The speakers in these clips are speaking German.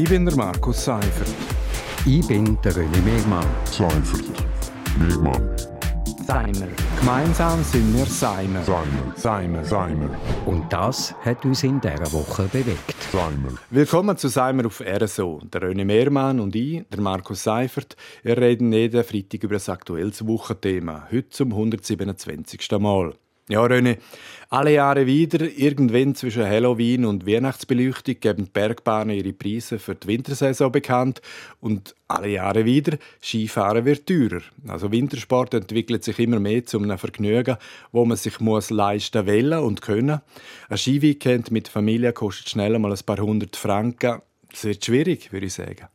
Ich bin der Markus Seifert. Ich bin der René Megmann. Seifert. Megmann. Seimer. Gemeinsam sind wir Seimer. Seimer. Seimer. Seimer. Und das hat uns in dieser Woche bewegt. Seimer. Willkommen zu Seimer auf RSO. Der René Mehrmann und ich, der Markus Seifert, wir reden jeden Freitag über das aktuelles Wochenthema. Heute zum 127. Mal. Ja, René, alle Jahre wieder, irgendwann zwischen Halloween und Weihnachtsbeleuchtung, geben die Bergbahnen ihre Preise für die Wintersaison bekannt. Und alle Jahre wieder, Skifahren wird teurer. Also Wintersport entwickelt sich immer mehr zu einem Vergnügen, wo man sich muss leisten wollen und können. Ein Skiweekend mit Familie kostet schnell mal ein paar hundert Franken. Das wird schwierig, würde ich sagen.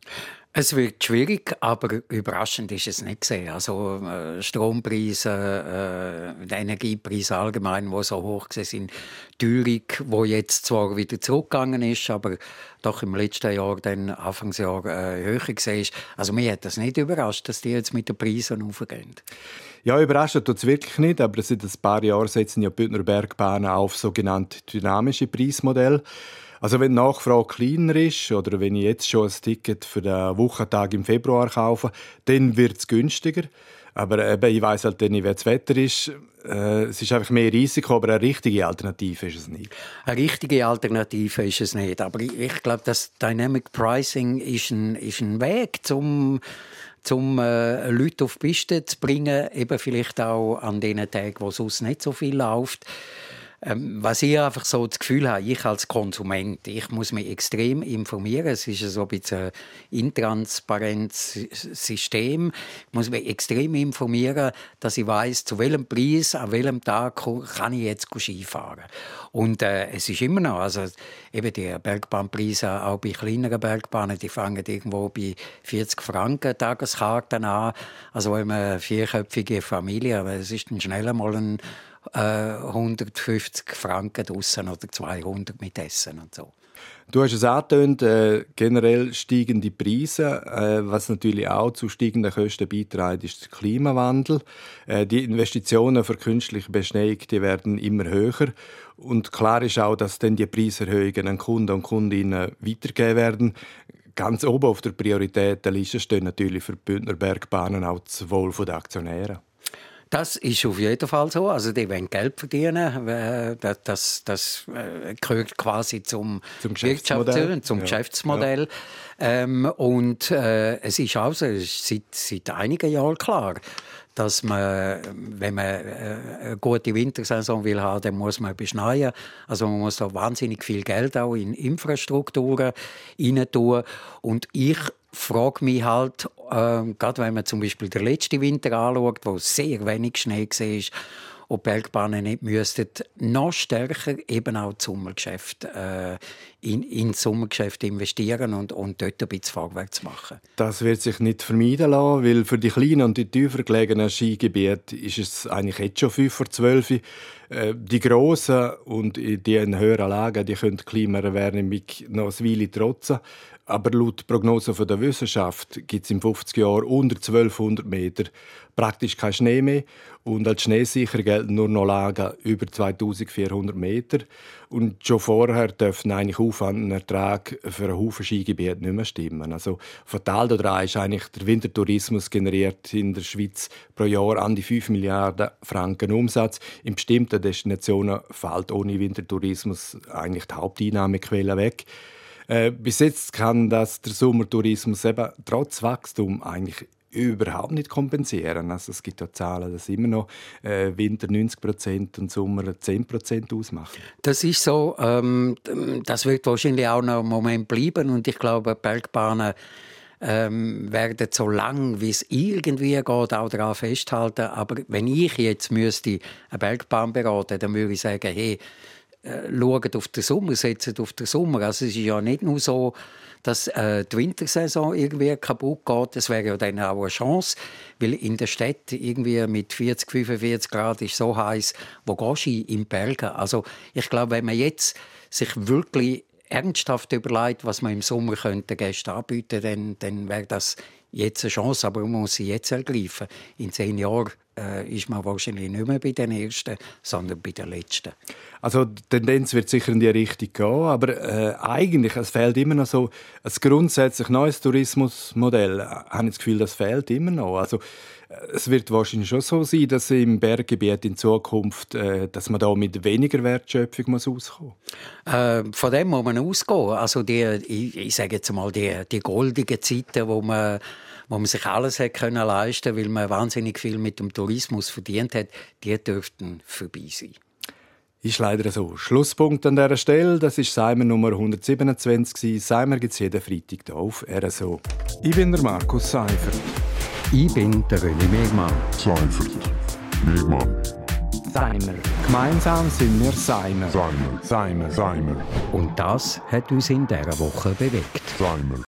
Es wird schwierig, aber überraschend ist es nicht gesehen. Also äh, Strompreise, äh, Energiepreise allgemein, wo so hoch sind, Teuerung, wo jetzt zwar wieder zurückgegangen ist, aber doch im letzten Jahr, dann Anfangsjahr äh, höher war. Also mir hat das nicht überrascht, dass die jetzt mit den Preisen aufgehen. Ja, überrascht tut es wirklich nicht, aber seit ein paar Jahren setzen ja Bündner Bergbahnen auf sogenannte dynamische Preismodelle. Also wenn die Nachfrage kleiner ist oder wenn ich jetzt schon ein Ticket für den Wochentag im Februar kaufe, dann wird es günstiger. Aber eben, ich weiß halt nicht, wie das Wetter ist. Äh, es ist einfach mehr Risiko, aber eine richtige Alternative ist es nicht. Eine richtige Alternative ist es nicht. Aber ich, ich glaube, das Dynamic Pricing ist ein, ist ein Weg, um um äh, Leute auf die Piste zu bringen, eben vielleicht auch an den Tagen, wo sonst nicht so viel läuft. Ähm, was ich einfach so das Gefühl habe, ich als Konsument, ich muss mich extrem informieren. Es ist so ein bisschen ein intransparentes System. Ich muss mich extrem informieren, dass ich weiß, zu welchem Preis, an welchem Tag kann ich jetzt Skifahren. Und äh, es ist immer noch, also eben die Bergbahnpreise, auch bei kleineren Bergbahnen, die fangen irgendwo bei 40 Franken Tageskarten an. Also wenn man vierköpfige Familie, aber es ist dann schnell mal ein 150 äh, Franken draussen oder 200 mit Essen und so. Du hast es angetönt, äh, generell steigen die Preise. Äh, was natürlich auch zu steigenden Kosten beiträgt, ist der Klimawandel. Äh, die Investitionen für künstliche Beschneiung die werden immer höher. Und klar ist auch, dass dann die Preiserhöhungen an Kunden und Kundinnen weitergegeben werden. Ganz oben auf der Prioritätenliste stehen natürlich für die Bündner Bergbahnen auch das Wohl der Aktionäre. Das ist auf jeden Fall so. Also die wollen Geld verdienen. Äh, das, das äh, gehört quasi zum, zum Geschäftsmodell. Zum ja. Geschäftsmodell. Ähm, und äh, es ist auch so, es ist seit, seit einigen Jahren klar, dass man, wenn man äh, eine gute Wintersaison will haben, dann muss man beschneien. Also man muss da wahnsinnig viel Geld auch in Infrastrukturen rein tun. Und ich frage mich halt, äh, gerade wenn man zum Beispiel den letzten Winter anschaut, wo sehr wenig Schnee war, ob Bergbahnen nicht müssten noch stärker eben auch das Sommergeschäft, äh, in, in Sommergeschäft investieren und, und dort ein bisschen vorwärts machen. Das wird sich nicht vermeiden lassen, weil für die kleinen und die tiefer gelegenen Skigebiete ist es eigentlich jetzt schon 5 vor 12 äh, Die grossen und die in höheren Lagen die können die Klimaerwärmung noch eine Weile trotzen. Aber laut Prognosen der Wissenschaft gibt es in 50 Jahren unter 1200 Meter praktisch keinen Schnee mehr. Und als schneesicher gelten nur noch Lagen über 2400 Meter. Und schon vorher dürfen eigentlich Aufwand und Ertrag für einen Haufen Skigebiete nicht mehr stimmen. Also fatal daran ist eigentlich, der Wintertourismus generiert in der Schweiz pro Jahr an die 5 Milliarden Franken Umsatz. In bestimmten Destinationen fällt ohne Wintertourismus eigentlich die Haupteinnahmequelle weg. Äh, bis jetzt kann das der Sommertourismus eben trotz Wachstum eigentlich überhaupt nicht kompensieren. Also es gibt ja Zahlen, dass immer noch äh, Winter 90 Prozent und Sommer 10 Prozent ausmachen. Das ist so. Ähm, das wird wahrscheinlich auch noch einen Moment bleiben und ich glaube, Bergbahnen ähm, werden so lang wie es irgendwie geht auch daran festhalten. Aber wenn ich jetzt müsste eine Bergbahn beraten, dann würde ich sagen, hey, schauen auf den Sommer, setzen auf den Sommer. Also es ist ja nicht nur so, dass äh, die Wintersaison irgendwie kaputt geht. Das wäre ja dann auch eine Chance, weil in der Stadt irgendwie mit 40, 45 Grad ist so heiß. Wo gehst du in Bergen? Also ich glaube, wenn man jetzt sich wirklich ernsthaft überlegt, was man im Sommer könnte Gästen anbieten, dann, dann wäre das jetzt eine Chance, aber man muss sie jetzt ergreifen. In zehn Jahren äh, ist man wahrscheinlich nicht mehr bei den Ersten, sondern bei den Letzten. Also die Tendenz wird sicher in die Richtung gehen, aber äh, eigentlich es fehlt immer noch so ein grundsätzlich neues Tourismusmodell. Ich habe das Gefühl, das fehlt immer noch. Also es wird wahrscheinlich schon so sein, dass im Berggebiet in Zukunft, äh, dass man da mit weniger Wertschöpfung muss auskommen. Äh, von dem muss man ausgehen. Also die, ich, ich sage jetzt mal die, die goldigen Zeiten, wo man wo man sich alles hat können leisten, weil man wahnsinnig viel mit dem Tourismus verdient hat, die dürften vorbei sein. Ist leider so. Schlusspunkt an dieser Stelle. Das ist Seimer Nummer 127. Seimer gibt es jeden Freitag hier auf RSO. Ich bin der Markus Seifert. Ich bin der René Megmann. Seifert. Megmann. Seimer. Gemeinsam sind wir Seimer. Seimer. Seimer. Seimer. Und das hat uns in dieser Woche bewegt. Seimer.